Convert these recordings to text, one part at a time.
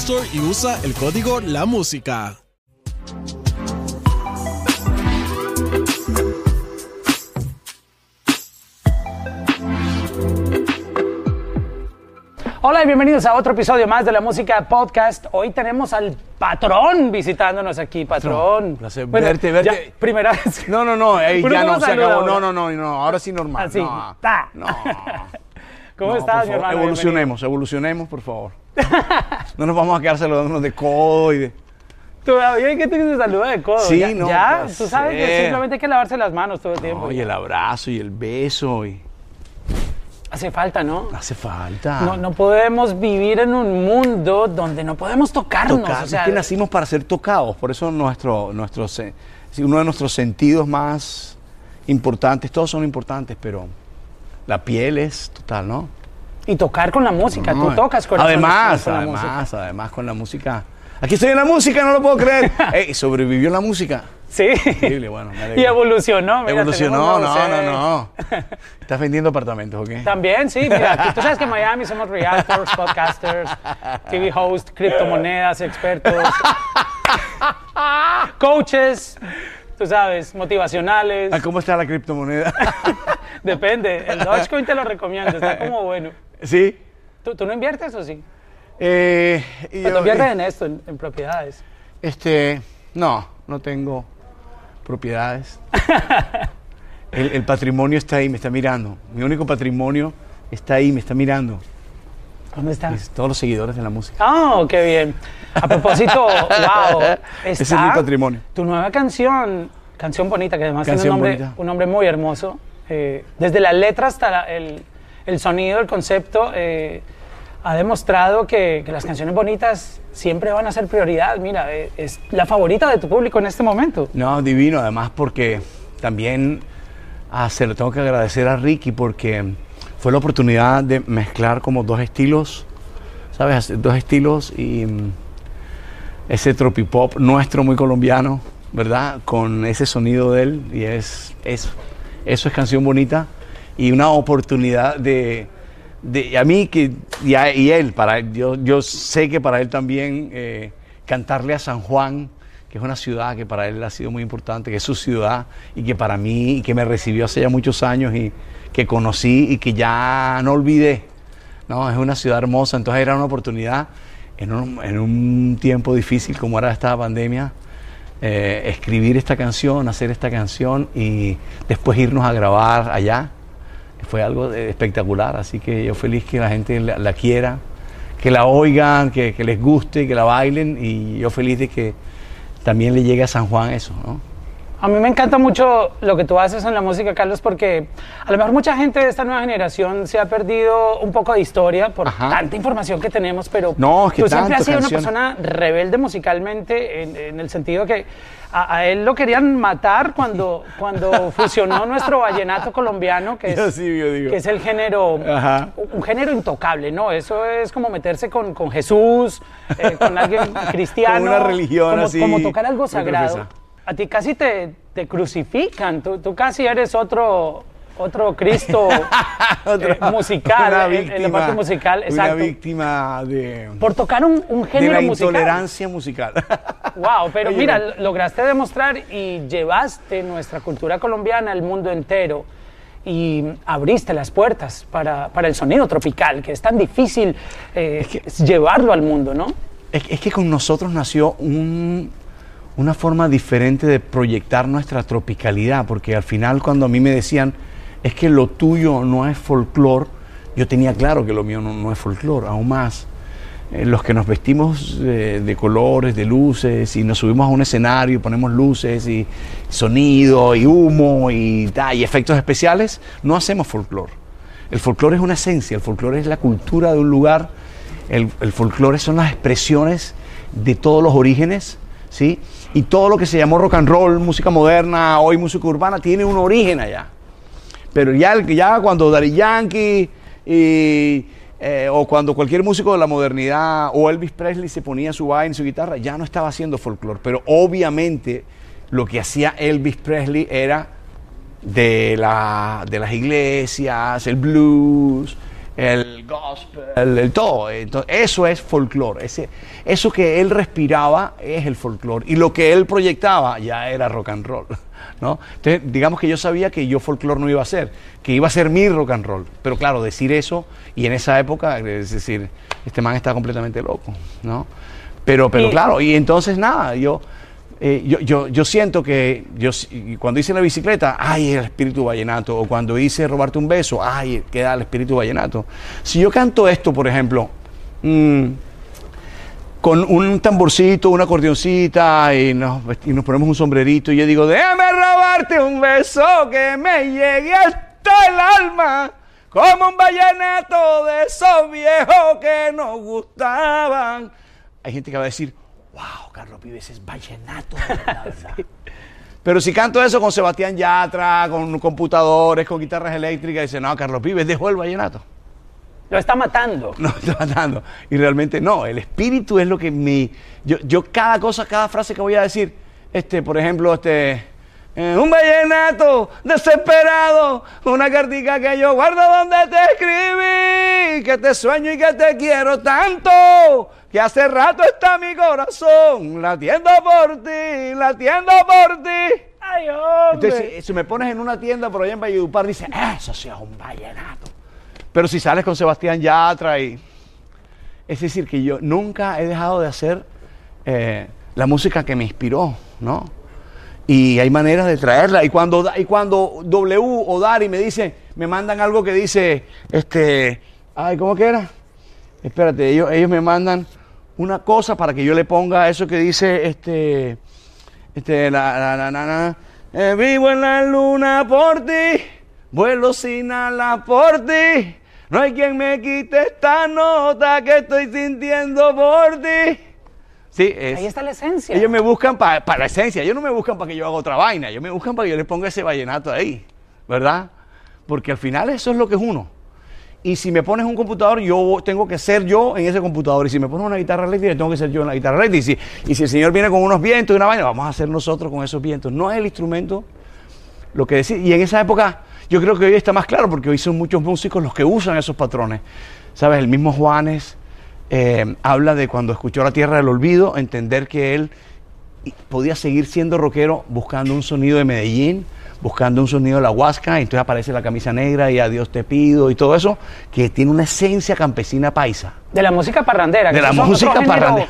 Store y usa el código La Música. Hola y bienvenidos a otro episodio más de la música podcast. Hoy tenemos al patrón visitándonos aquí, patrón. placer Bueno, verte, verte. ya, primera vez. No, no, no, ey, ya no no, se acabó. ahora. No, no, no, no, ahora sí normal. Así, no, ta. no. ¿Cómo No, estás, mi hermano? Evolucionemos, evolucionemos, por favor. No nos vamos a quedar saludándonos de codo y de... Todavía hay que te saluda de codo. Sí, ya, no, Ya, tú sabes que simplemente hay que lavarse las manos todo el tiempo. Oye, el abrazo y el beso y... Hace falta, ¿no? Hace falta. No, no podemos vivir en un mundo donde no podemos tocarnos. Tocar, o sea, es que nacimos para ser tocados, por eso nuestro, nuestro, se- uno de nuestros sentidos más importantes, todos son importantes, pero la piel es total, ¿no? Y tocar con la música. Tú No, tocas con Además, con la además, música. además con la música. Aquí estoy en la música, no lo puedo creer. Ey, sobrevivió la música. Sí. Increíble, bueno. Y evolucionó. mira, Evolucionó, no, no, sedes. no. ¿Estás vendiendo apartamentos o qué? También, sí, mira, aquí tú sabes que en Miami somos realtors, podcasters, TV host, criptomonedas, expertos, coaches, tú sabes, motivacionales. Ah, ¿Cómo está la criptomoneda? Depende, el Dogecoin te lo recomiendo, está como bueno. ¿Sí? ¿Tú, tú no inviertes o sí? Eh, y ¿O yo- tú inviertes en esto, en, en propiedades? Este, no, no tengo propiedades. El, el patrimonio está ahí, me está mirando. Mi único patrimonio está ahí, me está mirando. ¿Dónde está? Es todos los seguidores de la música. Oh, qué bien. A propósito, wow. Ese es mi patrimonio. Tu nueva canción, canción bonita, que además tiene un nombre, bonita. un nombre muy hermoso. eh, desde la letra hasta la- el, el sonido, el concepto, eh, ha demostrado que, las canciones bonitas siempre van a ser prioridad. Mira, eh, es la favorita de tu público en este momento. No, divino, además porque también ah, se lo tengo que agradecer a Ricky porque fue la oportunidad de mezclar como dos estilos, ¿sabes? Dos estilos y mm, ese tropipop nuestro muy colombiano, ¿verdad? Con ese sonido de él y es eso es canción bonita y una oportunidad de, de a mí que y, él para yo yo sé que para él también eh, cantarle a San Juan que es una ciudad que para él ha sido muy importante que es su ciudad y que para mí y que me recibió hace ya muchos años y que conocí y que ya no olvidé no es una ciudad hermosa entonces era una oportunidad en un, en un tiempo difícil como era esta pandemia eh, escribir esta canción, hacer esta canción y después irnos a grabar allá. Fue algo eh, espectacular, así que yo feliz que la gente la, quiera, que la oigan, que, que les guste, que la bailen y yo feliz de que también le llegue a San Juan eso, ¿no? A mí me encanta mucho lo que tú haces en la música, Carlos, porque a lo mejor mucha gente de esta nueva generación se ha perdido un poco de historia por Ajá. tanta información que tenemos, pero No, tú siempre has sido una persona rebelde musicalmente en, en el sentido que a, a él lo querían matar cuando, cuando fusionó nuestro vallenato colombiano, que es, sí, yo digo. que es el género, Ajá. un género intocable, ¿no? Eso es como meterse con, con Jesús, eh, con alguien cristiano. Con una religión como, así, Como tocar algo sagrado. A ti casi te, te crucifican, tú, tú casi eres otro, otro Cristo eh, musical, una en- en, la parte musical, Una exacto. víctima de, Por tocar un, un de género la musical. intolerancia musical. Wow, pero Oye, mira, no. lograste demostrar y llevaste nuestra cultura colombiana al mundo entero. y abriste las puertas para, para el sonido tropical, que es tan difícil eh, llevarlo al mundo, ¿no? Es, es que con nosotros nació un, una forma diferente de proyectar nuestra tropicalidad, porque al final cuando a mí me decían, es que lo tuyo no es folclore, yo tenía claro que lo mío no, es folclore, aún más. Eh, los que nos vestimos eh, de colores, de luces, y nos subimos a un escenario y ponemos luces y sonido y humo y, y efectos especiales, no hacemos folclore. El folclore es una esencia, el folclore es la cultura de un lugar, el, el folclore son las expresiones de todos los orígenes, ¿sí? Y todo lo que se llamó rock and roll, música moderna, hoy música urbana, tiene un origen allá. Pero ya, ya cuando Daddy Yankee eh, o cuando cualquier músico de la modernidad o Elvis Presley se ponía su vaina, su guitarra, ya no estaba haciendo folclore. Pero obviamente lo que hacía Elvis Presley era de, la, de las iglesias, el blues, el gospel, el, todo. Entonces, eso es folclore. eso que él respiraba es el folclore. Y lo que él proyectaba ya era rock and roll. ¿no? Entonces, digamos que yo sabía que yo folclore no iba a ser, que iba a ser mi rock and roll. Pero claro, decir eso, y en esa época, es decir, este man está completamente loco. ¿no? Pero, pero claro, y entonces nada, yo eh, yo, yo, siento que yo, cuando hice la bicicleta, ay, el espíritu vallenato. O cuando hice robarte un beso, ay, queda el espíritu vallenato. Si yo canto esto, por ejemplo, mmm, con un tamborcito, una acordeoncita y nos, y nos, ponemos un sombrerito y yo digo, déjame robarte un beso que me llegue hasta el alma. Como un vallenato de esos viejos que nos gustaban. Hay gente que va a decir, wow, Carlos Vives es vallenato, Pero si canto eso con Sebastián Yatra, con computadores, con guitarras eléctricas, dice, no, Carlos Vives dejó el vallenato. Lo está matando. No, está matando. Y realmente no, el espíritu es lo que me... Yo, yo cada cosa, cada frase que voy a decir, este, por ejemplo, este... Un vallenato desesperado, una cartica que yo guardo donde te escribí, que te sueño y que te quiero tanto, que hace rato está mi corazón latiendo por ti, latiendo por ti. Ay, hombre. Entonces, si, me pones en una tienda por allá en Valledupar, dice, eso sí es un vallenato. Pero si sales con Sebastián Yatra y... Es decir, que yo nunca he dejado de hacer eh, la música que me inspiró, ¿no? Y hay maneras de traerla. Y cuando, y cuando W o Dari me dicen, me mandan algo que dice, este, ay, ¿cómo que era? Espérate, ellos, ellos me mandan una cosa para que yo le ponga eso que dice, este, este, la, la, la, eh, vivo en la luna por ti, vuelo sin alas por ti, no hay quien me quite esta nota que estoy sintiendo por ti. Sí, Ahí está la esencia. Ellos me buscan para la esencia, ellos no me buscan para que yo haga otra vaina, ellos me buscan para que yo les ponga ese vallenato ahí, ¿verdad? Porque al final eso es lo que es uno. Y si me pones un computador, yo tengo que ser yo en ese computador. Y si me pones una guitarra eléctrica, tengo que ser yo en la guitarra eléctrica. Y si, y si el Señor viene con unos vientos y una vaina, vamos a hacer nosotros con esos vientos. No es el instrumento lo que decir. Y en esa época, yo creo que hoy está más claro, porque hoy son muchos músicos los que usan esos patrones. ¿Sabes? El mismo Juanes eh, habla de cuando escuchó La Tierra del Olvido, entender que él podía seguir siendo rockero buscando un sonido de Medellín, buscando un sonido de la huasca, y entonces aparece la camisa negra y a Dios te pido y todo eso, que tiene una esencia campesina paisa. De la música parrandera. De la música parrandera.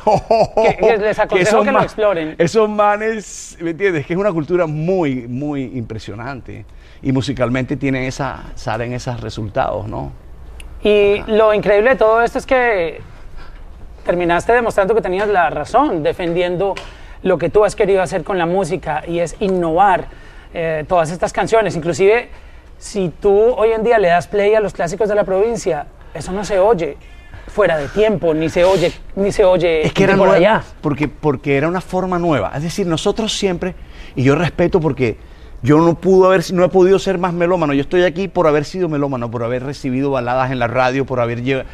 que, les aconsejo que, lo exploren. Esos manes, ¿me entiendes? Que es una cultura muy, muy impresionante. Y musicalmente tienen esa, salen esos resultados, ¿no? Y lo increíble de todo esto es que terminaste demostrando que tenías la razón, defendiendo lo que tú has querido hacer con la música y es innovar eh, todas estas canciones. Inclusive, si tú hoy en día le das play a los clásicos de la provincia, eso no se oye fuera de tiempo, ni se oye, ni se oye es que era por allá. Porque, porque era una forma nueva. Es decir, nosotros siempre, y yo respeto porque yo no, pudo haber, no he podido ser más melómano. Yo estoy aquí por haber sido melómano, por haber recibido baladas en la radio, por, haber,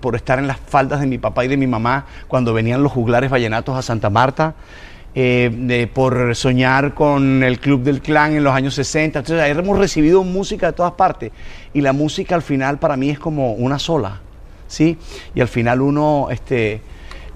por estar en las faldas de mi papá y de mi mamá cuando venían los juglares vallenatos a Santa Marta. Eh, por soñar con el Club del Clan en los años 60. Entonces, hemos recibido música de todas partes. Y la música al final para mí es como una sola. ¿sí? Y al final uno, este,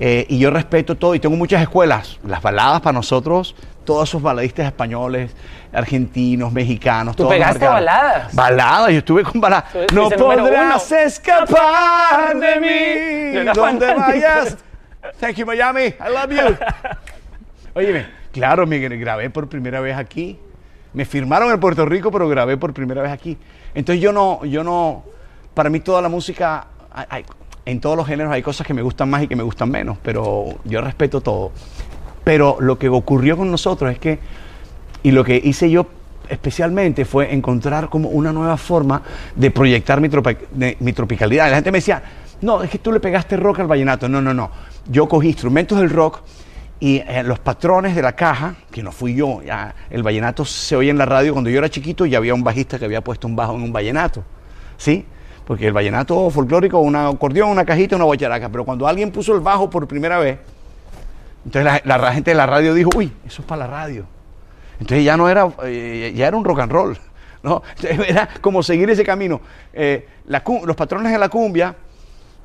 Eh, y yo respeto todo y tengo muchas escuelas. Las baladas para nosotros, todos esos baladistas españoles, argentinos, mexicanos. ¿Tú todos pegaste baladas? Baladas, yo estuve con baladas. No podrás escapar de mí donde vayas. Thank you, Miami. I love you. Óyeme, claro, me grabé por primera vez aquí. Me firmaron en Puerto Rico, pero grabé por primera vez aquí. Entonces yo no, yo no, para mí toda la música, hay- en todos los géneros hay cosas que me gustan más y que me gustan menos, pero yo respeto todo. Pero lo que ocurrió con nosotros es que, y lo que hice yo especialmente fue encontrar como una nueva forma de proyectar mi, de- mi tropicalidad. La gente me decía, no, es que tú le pegaste rock al vallenato. No, no, no. Yo cogí instrumentos del rock y eh, los patrones de la caja, que no fui yo, el vallenato se oye en la radio. Cuando yo era chiquito ya había un bajista que había puesto un bajo en un vallenato. ¿Sí? Porque el vallenato folclórico, un acordeón, una cajita, una guacharaca. Pero cuando alguien puso el bajo por primera vez, entonces la, la gente de la radio dijo, uy, eso es para la radio. Entonces ya no era, eh, ya era un rock and roll, ¿no? Era como seguir ese camino. Eh, la los patrones de la cumbia,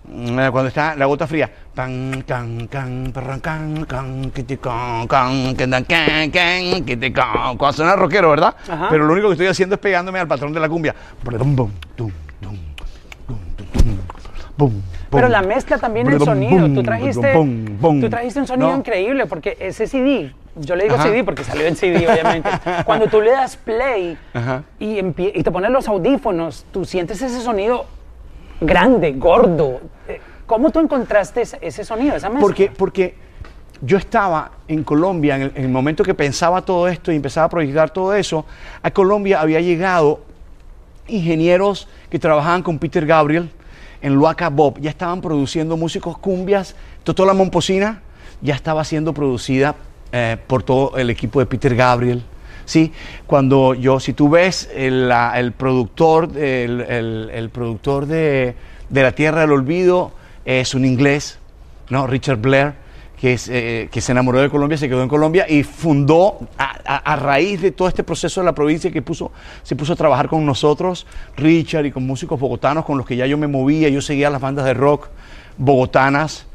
mm, eh, cuando está la gota fría, tan, can, can, perran, can, can, can, can, can, can, can. cuando suena rockero, ¿verdad? Ajá. Pero lo único que estoy haciendo es pegándome al patrón de la cumbia. Bum, Pero la mezcla también el sonido. Tú trajiste, tú trajiste un sonido No. increíble porque ese CD, yo le digo Ajá. CD porque salió en CD obviamente. Cuando tú le das play y, y te pones los audífonos, tú sientes ese sonido grande, gordo. Eh, ¿Cómo tú encontraste ese, ese sonido, esa mezcla? Porque, porque yo estaba en Colombia en el, en el momento que pensaba todo esto y empezaba a proyectar todo eso. A Colombia había llegado ingenieros que trabajaban con Peter Gabriel en Luaca Bob. Ya estaban produciendo músicos cumbias. Totola Momposina ya estaba siendo producida eh, por todo el equipo de Peter Gabriel. Sí, cuando yo, si tú ves el, la- el productor, el- el productor de, de La Tierra del Olvido es un inglés, ¿no? Richard Blair, que, es, eh, que se enamoró de Colombia, se quedó en Colombia y fundó, a, a- a raíz de todo este proceso de la provincia que puso, se puso a trabajar con nosotros, Richard, y con músicos bogotanos con los que ya yo me movía, yo seguía las bandas de rock bogotanas.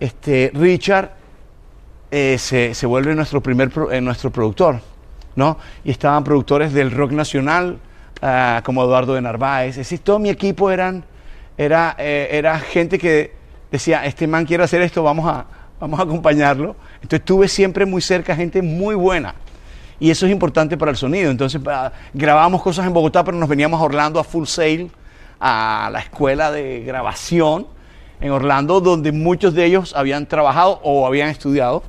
Este, Richard eh, se, se vuelve nuestro primer pro- eh, nuestro productor, ¿no? Y estaban productores del rock nacional, ah, como Eduardo de Narváez. Es decir, todo mi equipo eran, era, eh, era gente que decía, este man quiere hacer esto, vamos a, vamos a acompañarlo. Entonces tuve siempre muy cerca gente muy buena. Y eso es importante para el sonido. Entonces ah, grabábamos cosas en Bogotá, pero nos veníamos a Orlando a Full Sail, a la escuela de grabación en Orlando, donde muchos de ellos habían trabajado o habían estudiado.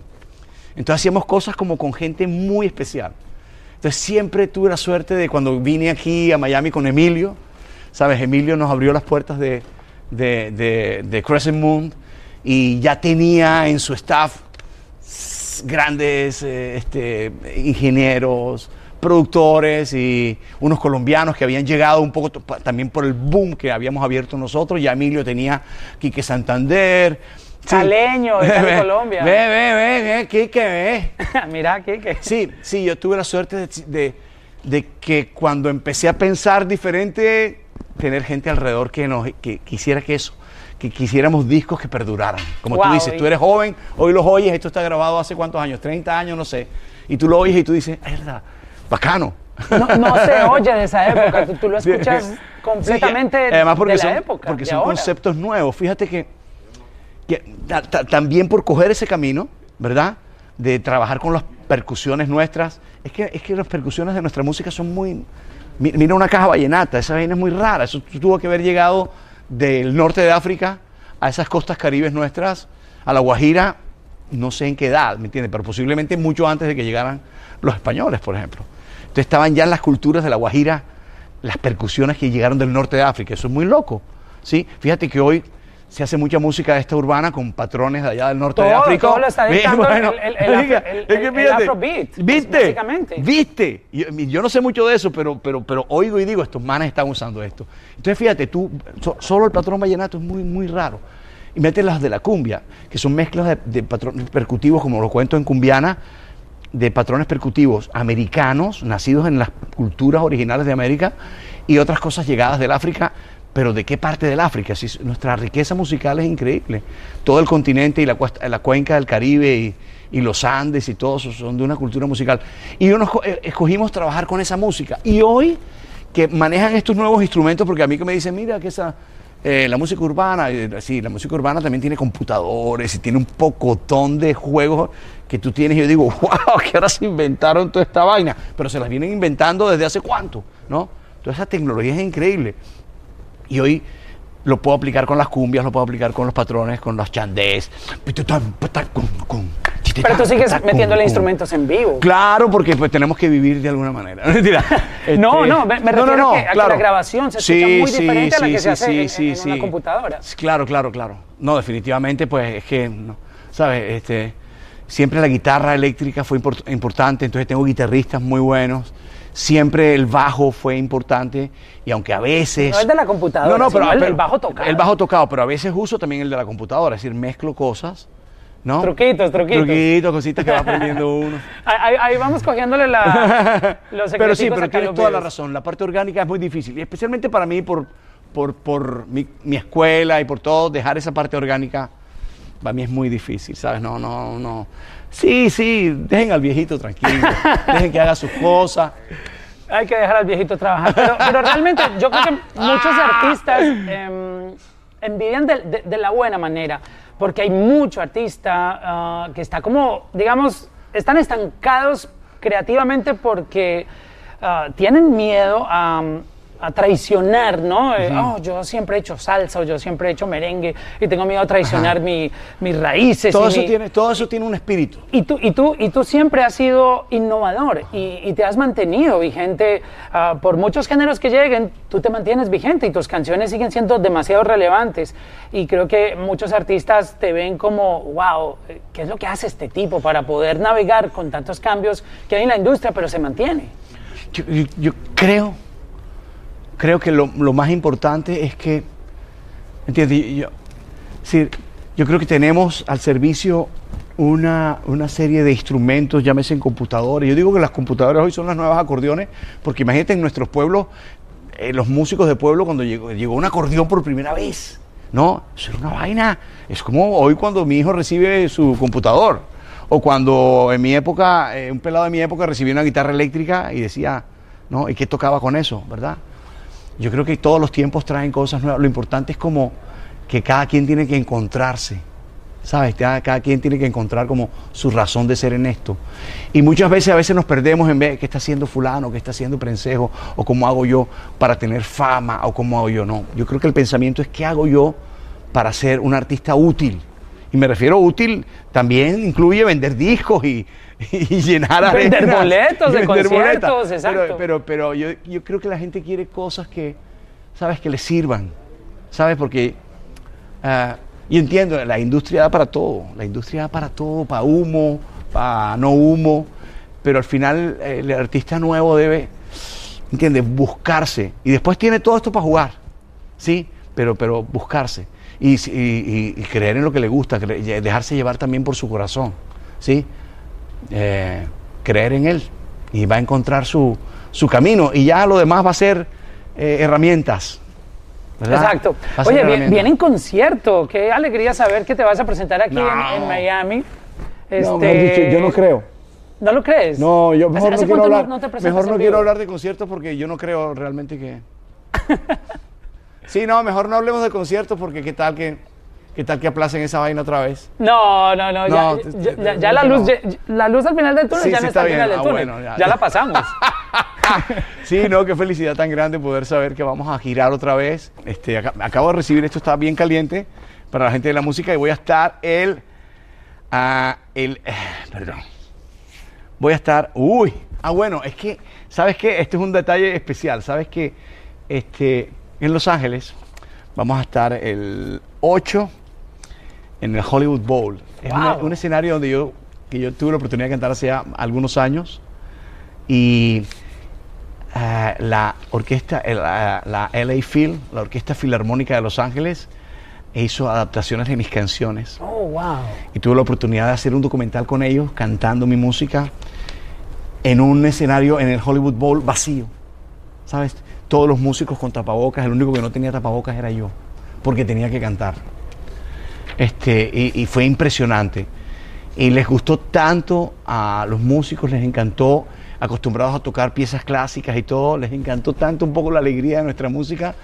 Entonces hacíamos cosas como con gente muy especial. Entonces siempre tuve la suerte de cuando vine aquí a Miami con Emilio, ¿sabes? Emilio nos abrió las puertas de, de, de- de Crescent Moon y ya tenía en su staff grandes eh, este, ingenieros, productores y unos colombianos que habían llegado un poco también por el boom que habíamos abierto nosotros. Ya Emilio tenía Quique Santander. Sí. Caleño, de Cali, Ve, Colombia. Ve, ve, ve, ve, Quique, ve. Mira, Kike. Sí, sí, yo tuve la suerte de, de- de que cuando empecé a pensar diferente, tener gente alrededor que, nos, que quisiera que eso, que quisiéramos discos que perduraran. Como tú dices, y- tú eres joven, hoy los oyes, esto está grabado hace cuántos años, 30 años, no sé, y tú lo oyes y tú dices, es verdad, bacano. No, no se oye de esa época, tú, tú lo escuchas Sí, completamente además porque de la son, época. Porque son ahora. conceptos nuevos. Fíjate que, que ta- ta- también por coger ese camino, ¿verdad? De trabajar con las percusiones nuestras. Es que, es que las percusiones de nuestra música son muy... mi- Mira una caja vallenata, esa vaina es muy rara. Eso tu- tuvo que haber llegado del norte de África a esas costas caribes nuestras, a la Guajira, no sé en qué edad, ¿me entiendes? Pero posiblemente mucho antes de que llegaran los españoles, por ejemplo. Entonces estaban ya en las culturas de la Guajira las percusiones que llegaron del norte de África. Eso es muy loco. ¿sí? Fíjate que hoy se hace mucha música de esta urbana con patrones de allá del norte de África. todo lo está dictando el- el- el el- es que afrobeat, ¿Viste? ¿Viste? Yo, yo no sé mucho de eso, pero, pero, pero oigo y digo, estos manes están usando esto. Entonces fíjate, tú, so- solo el patrón vallenato es muy, muy raro. Y mete las de la cumbia, que son mezclas de, de patrones percutivos, como lo cuento en cumbiana, de patrones percutivos americanos, nacidos en las culturas originales de América, y otras cosas llegadas del África, pero ¿de qué parte del África? Si nuestra riqueza musical es increíble. Todo el continente y la, la cuenca del Caribe y, los Andes y todo eso son de una cultura musical. Y uno eh, escogimos trabajar con esa música. Y hoy que manejan estos nuevos instrumentos, porque a mí que me dicen, mira que esa... Eh, la música urbana, sí, la música urbana también tiene computadores y tiene un pocotón de juegos que tú tienes. Y yo digo, wow, que ahora se inventaron toda esta vaina, pero se las vienen inventando desde hace cuánto, ¿no? Toda esa tecnología es increíble. Y hoy lo puedo aplicar con las cumbias, lo puedo aplicar con los patrones, con los chandés. Pero tú sigues metiéndole instrumentos en vivo. Claro, porque pues tenemos que vivir de alguna manera. no, no, me, refiero a, que, la grabación se escucha muy diferente a la que se hace en, una computadora. Claro, claro, claro. No, definitivamente, pues es que, ¿sabes? Este, siempre la guitarra eléctrica fue importante, entonces tengo guitarristas muy buenos siempre el bajo fue importante y aunque a veces... No es de la computadora, no, no, pero, el, bajo tocado. El bajo tocado, pero a veces uso también el de la computadora, es decir, mezclo cosas. ¿No? Truquitos, truquitos. Truquitos, cositas que va aprendiendo uno. ahí, vamos cogiéndole la, los Pero sí, pero tienes toda la razón. La parte orgánica es muy difícil. Y especialmente para mí, por, por, por mi, mi, escuela y por todo, dejar esa parte orgánica, para mí es muy difícil, ¿sabes? No, no, no. Sí, sí, dejen al viejito tranquilo, dejen que haga sus cosas. Hay que dejar al viejito trabajar. Pero, realmente yo creo que muchos artistas em, envidian de, la buena manera, porque hay mucho artista ah, que está como, digamos, están estancados creativamente porque ah, tienen miedo a a traicionar, ¿no? Eh, oh, yo siempre he hecho salsa o yo siempre he hecho merengue y tengo miedo a traicionar mis raíces. Todo, eso tiene, todo eso tiene un espíritu. Y tú, y tú, y tú siempre has sido innovador y, te has mantenido vigente. Ah, por muchos géneros que lleguen, tú te mantienes vigente y tus canciones siguen siendo demasiado relevantes. Y creo que muchos artistas te ven como, wow, ¿qué es lo que hace este tipo para poder navegar con tantos cambios que hay en la industria, pero se mantiene? yo creo creo que lo, más importante es que, ¿entiendes? Yo, yo creo que tenemos al servicio una, una, de instrumentos, llámese en computadores. Yo digo que las computadoras hoy son las nuevas acordeones, porque imagínate en nuestros pueblos, eh, los músicos de pueblo, cuando llegó, llegó un acordeón por primera vez, ¿no? Eso era una vaina. Es como hoy cuando mi hijo recibe su computador, o cuando en mi época, eh, un pelado de mi época recibía una guitarra eléctrica y decía, ¿no? ¿Y qué tocaba con eso, verdad? Yo creo que todos los tiempos traen cosas nuevas. Lo importante es como que cada quien tiene que encontrarse. ¿Sabes? Cada, quien tiene que encontrar como su razón de ser en esto. Y muchas veces a veces nos perdemos en ver qué está haciendo fulano, qué está haciendo prensejo, o cómo hago yo para tener fama, o cómo hago yo. No, yo creo que el pensamiento es qué hago yo para ser un artista útil. Y me refiero útil, también incluye vender discos y, y llenar Vender boletos de conciertos, exacto. Pero, pero, yo, creo que la gente quiere cosas que, ¿sabes? Que le sirvan, ¿sabes? Porque, uh, y entiendo, la industria da para todo, la industria da para todo, para humo, para no humo, pero al final el artista nuevo debe, ¿entiendes? Buscarse. Y después tiene todo esto para jugar, ¿sí? Pero, pero buscarse. Y, y, y creer en lo que le gusta, dejarse llevar también por su corazón, ¿sí? Eh, creer en Él y va a encontrar su, su, camino y ya lo demás va a ser eh, herramientas. Exacto. Oye, viene en concierto. Qué alegría saber que te vas a presentar aquí en, Miami. Este... yo no creo. ¿No lo crees? No, yo mejor no quiero hablar. mejor no quiero hablar de conciertos porque yo no creo realmente que. sí, no, mejor no hablemos de conciertos porque qué tal que ¿Qué tal que aplacen esa vaina otra vez? No, no, no. ya, la, luz, la luz al final del túnel ya no está, al final del ah, túnel. ya, la pasamos. sí, no, qué felicidad tan grande poder saber que vamos a girar otra vez. Este, acabo de recibir, esto está bien caliente para la gente de la música y voy a estar el... Uh, el perdón. Voy a estar... Uy. Ah, bueno, es que, ¿sabes qué? Este es un detalle especial. ¿Sabes que este, en Los Ángeles vamos a estar el 8 en el Hollywood Bowl. Es un escenario donde yo, que yo tuve la oportunidad de cantar hace algunos años y eh, la orquesta, la, la, LA Phil, la Orquesta Filarmónica de Los Ángeles, hizo adaptaciones de mis canciones. Oh, wow. Y tuve la oportunidad de hacer un documental con ellos, cantando mi música, en un escenario en el Hollywood Bowl vacío. ¿Sabes? Todos los músicos con tapabocas, el único que no tenía tapabocas era yo, porque tenía que cantar. Este, y, fue impresionante. Y les gustó tanto a los músicos, les encantó, acostumbrados a tocar piezas clásicas y todo, les encantó tanto un poco la alegría de nuestra música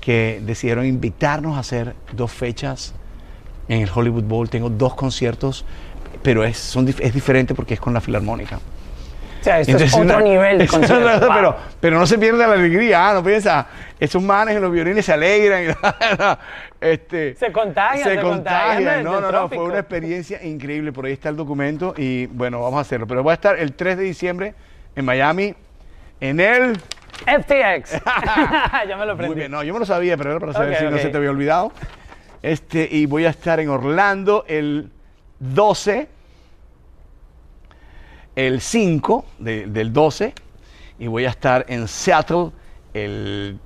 que decidieron invitarnos a hacer dos fechas en el Hollywood Bowl. Tengo dos conciertos, pero es, son, es diferente porque es con la Filarmónica. O sea, esto Entonces, es otro una- nivel de es cosa, Wow. pero, pero no se pierde la alegría, ah, no piensa, esos manes en los violines se alegran. y- este, Se contagian, se se contagian No, no, no, fue una experiencia increíble. Por ahí está el documento y bueno, vamos a hacerlo. Pero voy a estar el 3 de diciembre en Miami, en el. FTX. ya me lo Muy aprendí. bien, no, yo me lo sabía, pero era para saber Ok, si no se te había olvidado. Este, y voy a estar en Orlando el 12, el 5 de- del 12, y voy a estar en Seattle el,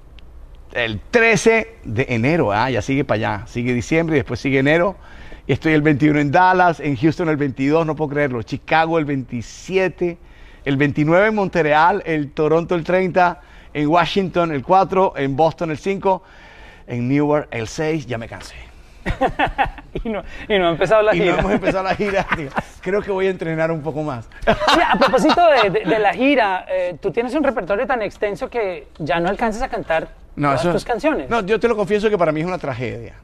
el 13 de enero. Ah, ya sigue para allá, sigue diciembre y después sigue enero. Y estoy el 21 en Dallas, en Houston el 22, no puedo creerlo, Chicago el 27, el 29 en Montreal, el Toronto el 30, en Washington el 4, en Boston el 5, en Newark el 6, ya me cansé. Y, no, y no ha empezado la Y no gira. hemos empezado la gira. digo, Creo que voy a entrenar un poco más. Oye, a propósito de, de- de la gira, eh, tú tienes un repertorio tan extenso que ya no alcanzas a cantar todas tus canciones. No, yo te lo confieso que para mí es una tragedia,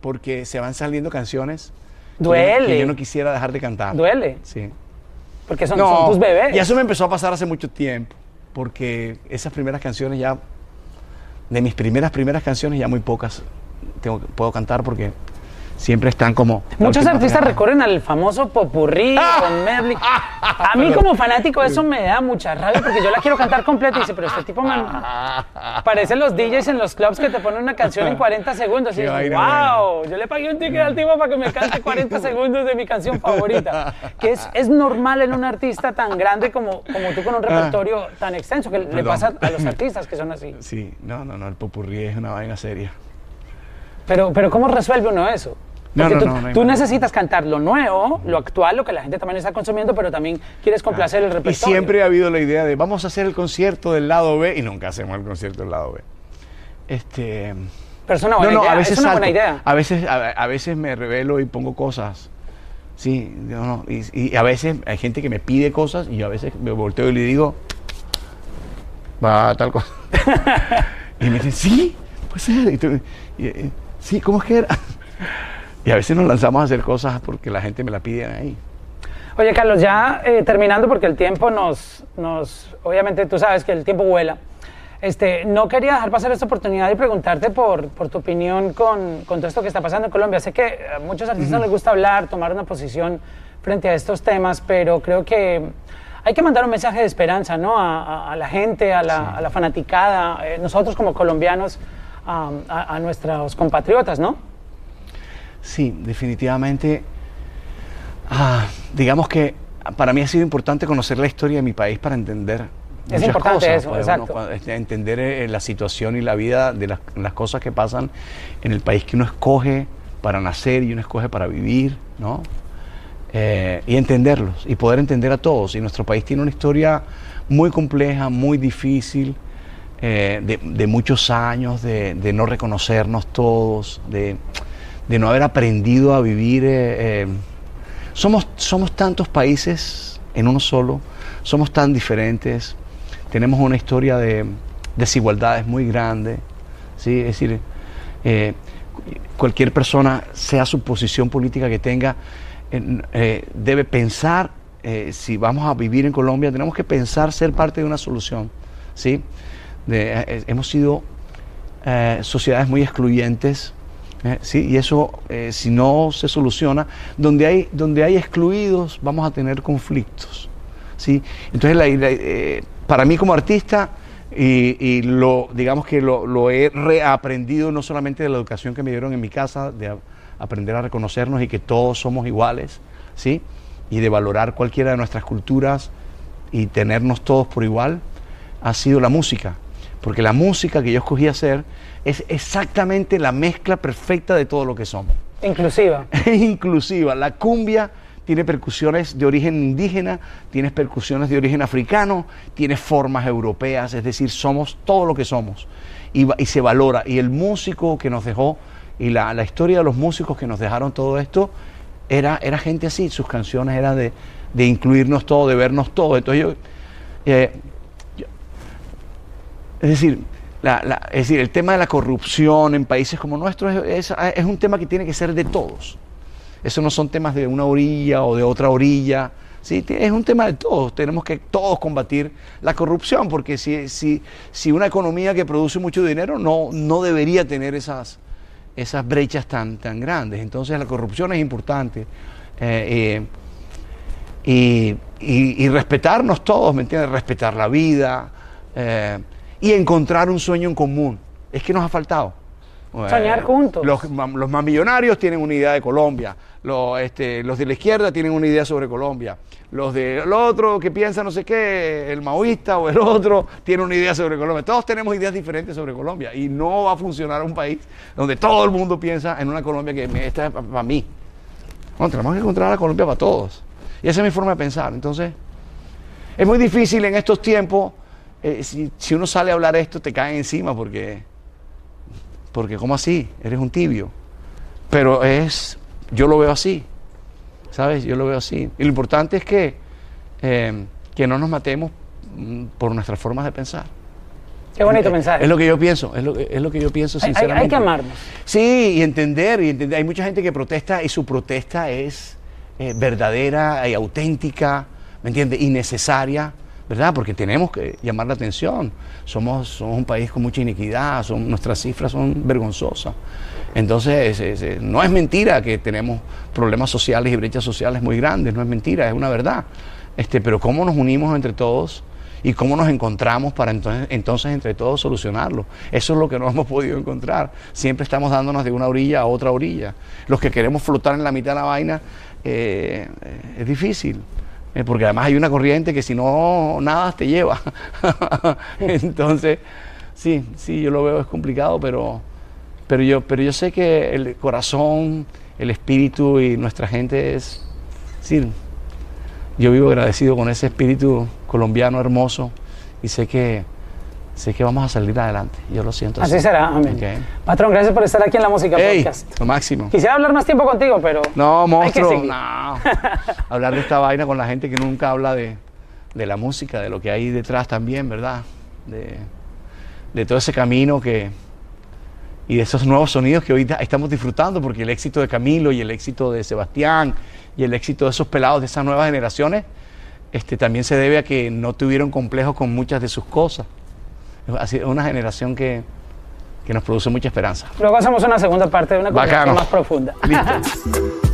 porque se van saliendo canciones que no- Duele. que yo no quisiera dejar de cantar. Duele, Sí. porque son, No, son tus bebés. Y eso me empezó a pasar hace mucho tiempo, porque esas primeras canciones ya, de mis primeras, primeras canciones, ya muy pocas tengo, puedo cantar porque siempre están como... Muchos artistas fregada. recurren al famoso popurrí con medley. A mí como fanático eso me da mucha rabia porque yo la quiero cantar completa y dice, pero este tipo me... Parecen los DJs en los clubs que te ponen una canción en 40 segundos y dices, wow, yo le pagué un ticket al tipo para que me cante 40 segundos de mi canción favorita. Que es, es normal en un artista tan grande como, como tú con un repertorio tan extenso que le Perdón. pasa a los artistas que son así. Sí, no, no, no, el popurrí es una vaina seria. Pero, pero ¿cómo resuelve uno eso? No, Porque no, tú, no, tú necesitas cantar lo nuevo, lo actual, lo que la gente también está consumiendo, pero también quieres complacer el Y repertorio. siempre ha habido la idea de vamos a hacer el concierto del lado B y nunca hacemos el concierto del lado B. Este, Pero es una buena idea. es una buena idea. A veces, a, a veces me revelo y pongo cosas. Sí, no, no, y, y a veces hay gente que me pide cosas y yo a veces me volteo y le digo, va a tal cosa. y me dicen, sí, pues sí. Y tú, y, sí, ¿cómo es que era? y a veces nos lanzamos a hacer cosas porque la gente me la pide ahí. Oye, Carlos, ya eh, terminando, porque el tiempo nos, nos. Obviamente tú sabes que el tiempo vuela. Este, no quería dejar pasar esta oportunidad y preguntarte por, por tu opinión con, con todo esto que está pasando en Colombia. Sé que a muchos artistas les gusta hablar, tomar una posición frente a estos temas, pero creo que hay que mandar un mensaje de esperanza ¿no? a, a- a la gente, a la, a la fanaticada, eh, nosotros como colombianos, a, a- a nuestros compatriotas, ¿no? Sí, definitivamente. ah, digamos que para mí ha sido importante conocer la historia de mi país para entender. Es muchas importante cosas, eso, pues, exacto. uno, este, entender eh, la situación y la vida de las, las cosas que pasan en el país que uno escoge para nacer y uno escoge para vivir, ¿no? Eh, y entenderlos y poder entender a todos. Y nuestro país tiene una historia muy compleja, muy difícil, eh, de, de muchos años, de, de no reconocernos todos, de, de no haber aprendido a vivir. eh, eh, somos, somos tantos países en uno solo, somos tan diferentes, tenemos una historia de desigualdades muy grande, ¿sí? es decir, cualquier persona, sea su posición política que tenga, debe pensar, si vamos a vivir en Colombia, tenemos que pensar ser parte de una solución. ¿sí? De- eh, hemos sido eh, sociedades muy excluyentes, eh, ¿sí? y eso, eh, si no se soluciona, donde hay, donde hay excluidos, vamos a tener conflictos. ¿sí? Entonces, la- la- eh, para mí como artista, y, y lo, digamos que lo, lo he reaprendido no solamente de la educación que me dieron en mi casa, de a- aprender a reconocernos y que todos somos iguales, ¿sí? y de valorar cualquiera de nuestras culturas y tenernos todos por igual, ha sido la música. Porque la música que yo escogí hacer es exactamente la mezcla perfecta de todo lo que somos. Inclusiva. Inclusiva. La cumbia tiene percusiones de origen indígena, tienes percusiones de origen africano, tienes formas europeas, es decir, somos todo lo que somos y, y se valora. Y el músico que nos dejó, y la, la, historia de los músicos que nos dejaron todo esto, era, era gente así, sus canciones eran de, de incluirnos todo, de vernos todo. Entonces yo, eh, yo es decir, el tema de la corrupción en países como nuestros es, un tema que tiene que ser de todos. Eso no son temas de una orilla o de otra orilla. ¿sí? Es un tema de todos. Tenemos que todos combatir la corrupción, porque si, una economía que produce mucho dinero no, debería tener esas, brechas tan, grandes. Entonces la corrupción es importante. Eh, eh, y, respetarnos todos, ¿me entiendes? Respetar la vida eh, y encontrar un sueño en común. Es que nos ha faltado. Soñar juntos. Los, los, más millonarios tienen una idea de Colombia, los, este, los de la izquierda tienen una idea sobre Colombia, los del otro que piensa no sé qué, el maoísta o el otro tiene una idea sobre Colombia. Todos tenemos ideas diferentes sobre Colombia y no va a funcionar un país donde todo el mundo piensa en una Colombia que esta es para mí. Bueno, tenemos que encontrar la Colombia para todos. Y esa es mi forma de pensar. Entonces, es muy difícil en estos tiempos, eh, si, si, uno sale a hablar esto, te caen encima porque, porque ¿cómo así? Eres un tibio. Pero es, yo lo veo así, ¿sabes? Yo lo veo así. Y lo importante es que, eh, que no nos matemos por nuestras formas de pensar. Qué bonito mensaje. Es lo que yo pienso, es lo, es lo que yo pienso sinceramente. Hay, hay, que amarnos. Sí, y entender, y entender. Hay mucha gente que protesta y su protesta es eh, verdadera y auténtica, ¿me entiendes? Y necesaria, ¿verdad? Porque tenemos que llamar la atención. Somos, somos un país con mucha iniquidad, son, nuestras cifras son vergonzosas. Entonces, es, es, no es mentira que tenemos problemas sociales y brechas sociales muy grandes, no es mentira, es una verdad. Este, pero cómo nos unimos entre todos y cómo nos encontramos para entonces, entonces entre todos solucionarlo. Eso es lo que no hemos podido encontrar. Siempre estamos dándonos de una orilla a otra orilla. Los que queremos flotar en la mitad de la vaina, eh, es difícil. Eh, porque además hay una corriente que si no nadas te lleva. Entonces, sí, sí, yo lo veo, es complicado, pero, pero, yo, pero yo sé que el corazón, el espíritu y nuestra gente es... Sí, yo vivo agradecido con ese espíritu colombiano hermoso y sé que sé que vamos a salir adelante. Yo lo siento. Así, así. será, amén. Okay. Patrón, gracias por estar aquí en la Música hey, Podcast. Lo máximo. Quisiera hablar más tiempo contigo, pero. No, monstruo. No. hablar de esta vaina con la gente que nunca habla de, de, la música, de lo que hay detrás también, ¿verdad? De, de todo ese camino que. Y de esos nuevos sonidos que hoy estamos disfrutando, porque el éxito de Camilo y el éxito de Sebastián y el éxito de esos pelados de esas nuevas generaciones este, también se debe a que no tuvieron complejos con muchas de sus cosas. Es una generación que, que nos produce mucha esperanza. Luego hacemos una segunda parte de una conversación más profunda. Listo.